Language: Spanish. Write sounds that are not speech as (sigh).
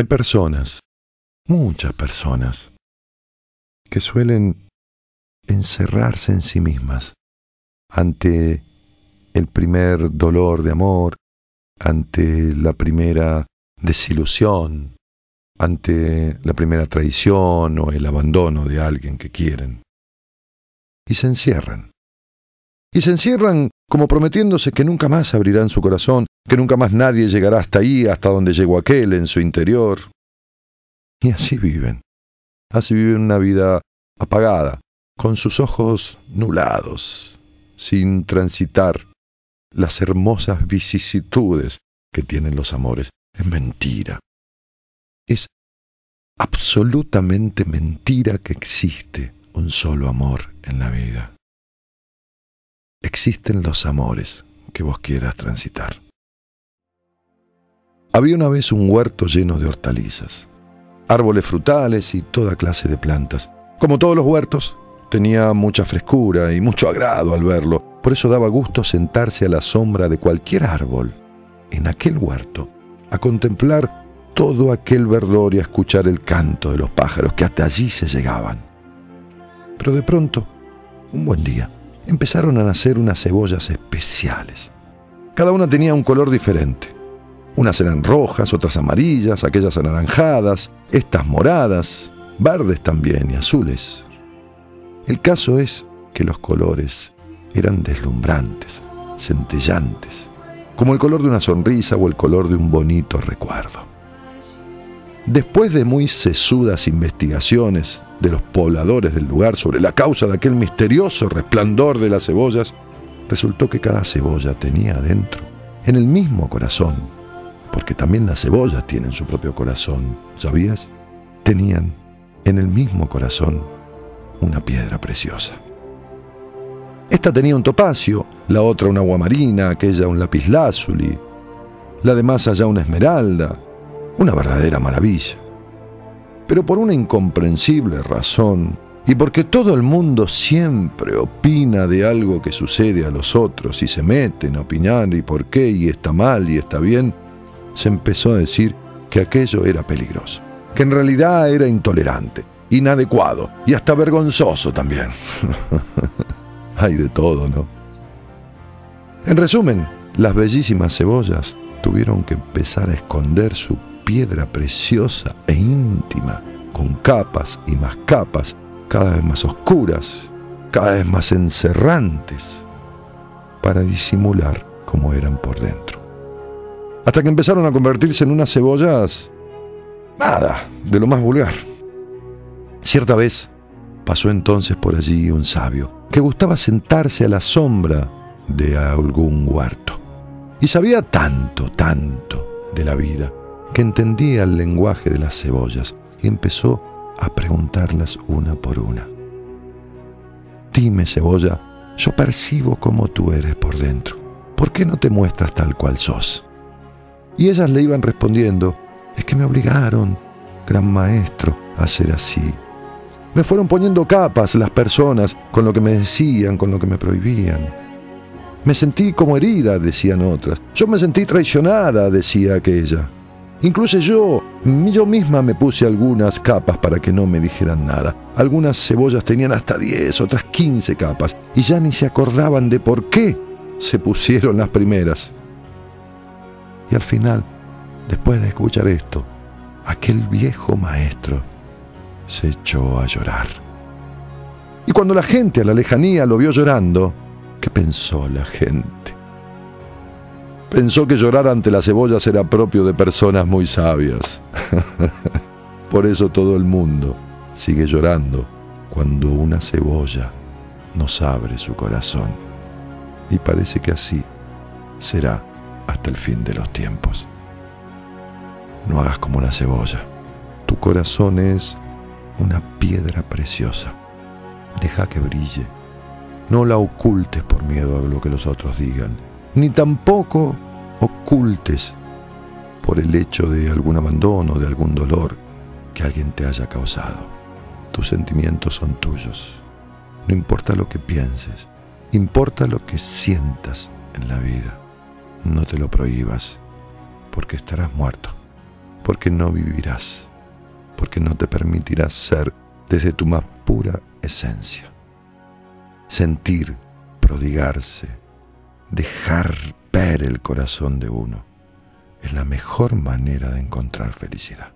Hay personas, muchas personas, que suelen encerrarse en sí mismas ante el primer dolor de amor, ante la primera desilusión, ante la primera traición o el abandono de alguien que quieren. Y se encierran. Y se encierran como prometiéndose que nunca más abrirán su corazón, que nunca más nadie llegará hasta ahí, hasta donde llegó aquel en su interior. Y así viven. Así viven una vida apagada, con sus ojos nublados, sin transitar las hermosas vicisitudes que tienen los amores. Es mentira. Es absolutamente mentira que existe un solo amor en la vida. Existen los amores que vos quieras transitar. Había una vez un huerto lleno de hortalizas, árboles frutales y toda clase de plantas. Como todos los huertos, tenía mucha frescura y mucho agrado al verlo. Por eso daba gusto sentarse a la sombra de cualquier árbol en aquel huerto, a contemplar todo aquel verdor y a escuchar el canto de los pájaros que hasta allí se llegaban. Pero de pronto, un buen día, empezaron a nacer unas cebollas especiales. Cada una tenía un color diferente. Unas eran rojas, otras amarillas, aquellas anaranjadas, estas moradas, verdes también y azules. El caso es que los colores eran deslumbrantes, centellantes, como el color de una sonrisa o el color de un bonito recuerdo. Después de muy sesudas investigaciones de los pobladores del lugar sobre la causa de aquel misterioso resplandor de las cebollas, resultó que cada cebolla tenía dentro, en el mismo corazón, porque también las cebollas tienen su propio corazón, ¿sabías? Tenían en el mismo corazón una piedra preciosa. Esta tenía un topacio, la otra una aguamarina, aquella un lapislázuli, la de más allá una esmeralda, una verdadera maravilla. Pero por una incomprensible razón, y porque todo el mundo siempre opina de algo que sucede a los otros y se meten a opinar y por qué y está mal y está bien, se empezó a decir que aquello era peligroso, que en realidad era intolerante, inadecuado y hasta vergonzoso también. (laughs) Hay de todo, ¿no? En resumen, las bellísimas cebollas tuvieron que empezar a esconder su piedra preciosa e íntima, con capas y más capas, cada vez más oscuras, cada vez más encerrantes, para disimular cómo eran por dentro. Hasta que empezaron a convertirse en unas cebollas, nada, de lo más vulgar. Cierta vez pasó entonces por allí un sabio que gustaba sentarse a la sombra de algún huerto. Y sabía tanto, tanto de la vida, que entendía el lenguaje de las cebollas y empezó a preguntarlas una por una. Dime, cebolla, yo percibo cómo tú eres por dentro. ¿Por qué no te muestras tal cual sos? Y ellas le iban respondiendo, es que me obligaron, gran maestro, a ser así. Me fueron poniendo capas las personas con lo que me decían, con lo que me prohibían. Me sentí como herida, decían otras. Yo me sentí traicionada, decía aquella. Incluso yo, yo misma me puse algunas capas para que no me dijeran nada. Algunas cebollas tenían hasta 10, otras 15 capas, y ya ni se acordaban de por qué se pusieron las primeras. Y al final, después de escuchar esto, aquel viejo maestro se echó a llorar. Y cuando la gente a la lejanía lo vio llorando, ¿qué pensó la gente? Pensó que llorar ante las cebollas era propio de personas muy sabias. (laughs) Por eso todo el mundo sigue llorando cuando una cebolla nos abre su corazón. Y parece que así será hasta el fin de los tiempos. No hagas como una cebolla. Tu corazón es una piedra preciosa. Deja que brille. No la ocultes por miedo a lo que los otros digan, ni tampoco ocultes por el hecho de algún abandono, de algún dolor que alguien te haya causado. Tus sentimientos son tuyos. No importa lo que pienses, importa lo que sientas en la vida. No te lo prohíbas, porque estarás muerto porque no vivirás, porque no te permitirás ser desde tu más pura esencia. Sentir, prodigarse, dejar ver el corazón de uno es la mejor manera de encontrar felicidad.